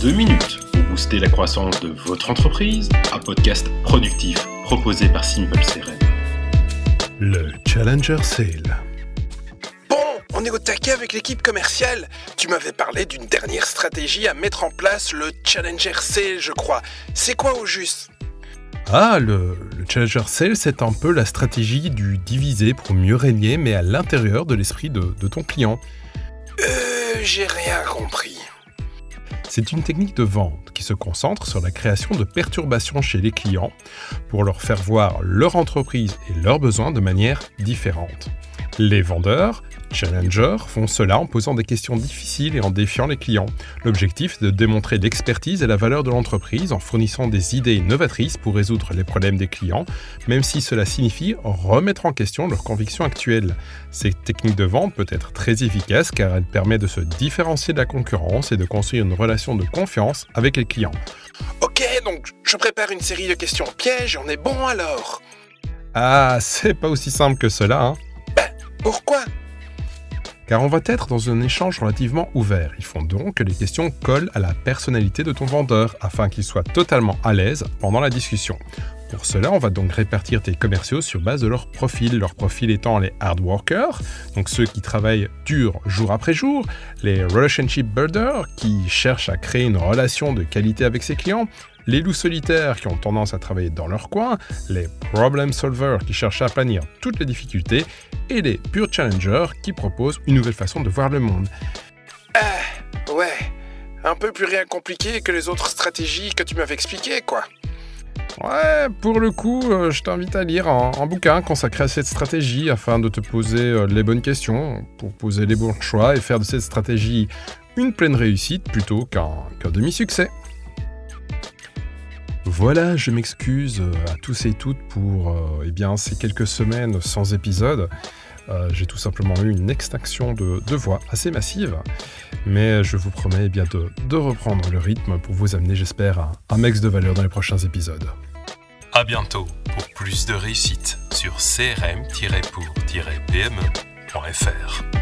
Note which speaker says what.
Speaker 1: 2 minutes pour booster la croissance de votre entreprise, un podcast productif proposé par Simple CRM.
Speaker 2: Le Challenger Sale.
Speaker 3: Bon, on est au taquet avec l'équipe commerciale. Tu m'avais parlé d'une dernière stratégie à mettre en place, le Challenger Sale, je crois. C'est quoi au juste?
Speaker 2: Ah, le, le Challenger Sale, c'est un peu la stratégie du diviser pour mieux régner, mais à l'intérieur de l'esprit de, de ton client.
Speaker 3: Euh, j'ai rien compris.
Speaker 2: C'est une technique de vente qui se concentre sur la création de perturbations chez les clients pour leur faire voir leur entreprise et leurs besoins de manière différente. Les vendeurs, challengers, font cela en posant des questions difficiles et en défiant les clients. L'objectif est de démontrer l'expertise et la valeur de l'entreprise en fournissant des idées innovatrices pour résoudre les problèmes des clients, même si cela signifie remettre en question leurs convictions actuelles. Cette technique de vente peut être très efficace car elle permet de se différencier de la concurrence et de construire une relation de confiance avec les clients.
Speaker 3: Ok, donc je prépare une série de questions pièges, on est bon alors?
Speaker 2: Ah, c'est pas aussi simple que cela, hein
Speaker 3: Pourquoi?
Speaker 2: Car on va être dans un échange relativement ouvert. Il faut donc que les questions collent à la personnalité de ton vendeur afin qu'il soit totalement à l'aise pendant la discussion. Pour cela, on va donc répartir tes commerciaux sur base de leur profil, leur profil étant les hard workers, donc ceux qui travaillent dur jour après jour, les relationship builders qui cherchent à créer une relation de qualité avec ses clients, les loups solitaires qui ont tendance à travailler dans leur coin, les problem solvers qui cherchent à aplanir toutes les difficultés, et les pure challengers qui proposent une nouvelle façon de voir le monde.
Speaker 3: Ah, ouais. Un peu plus rien compliqué que les autres stratégies que tu m'avais expliquées, quoi.
Speaker 2: Ouais, pour le coup, euh, je t'invite à lire un, un, bouquin consacré à cette stratégie afin de te poser euh, les bonnes questions, pour poser les bons choix et faire de cette stratégie une pleine réussite plutôt qu'un qu demi-succès. Voilà, je m'excuse à tous et toutes pour euh, eh ces quelques semaines sans épisode. Euh, J'ai tout simplement eu une extinction de, de, voix assez massive, mais je vous promets eh de, reprendre le rythme pour vous amener, j'espère, un, un max de valeur dans les prochains épisodes.
Speaker 1: À bientôt pour plus de réussite sur crm-pour-pme.fr.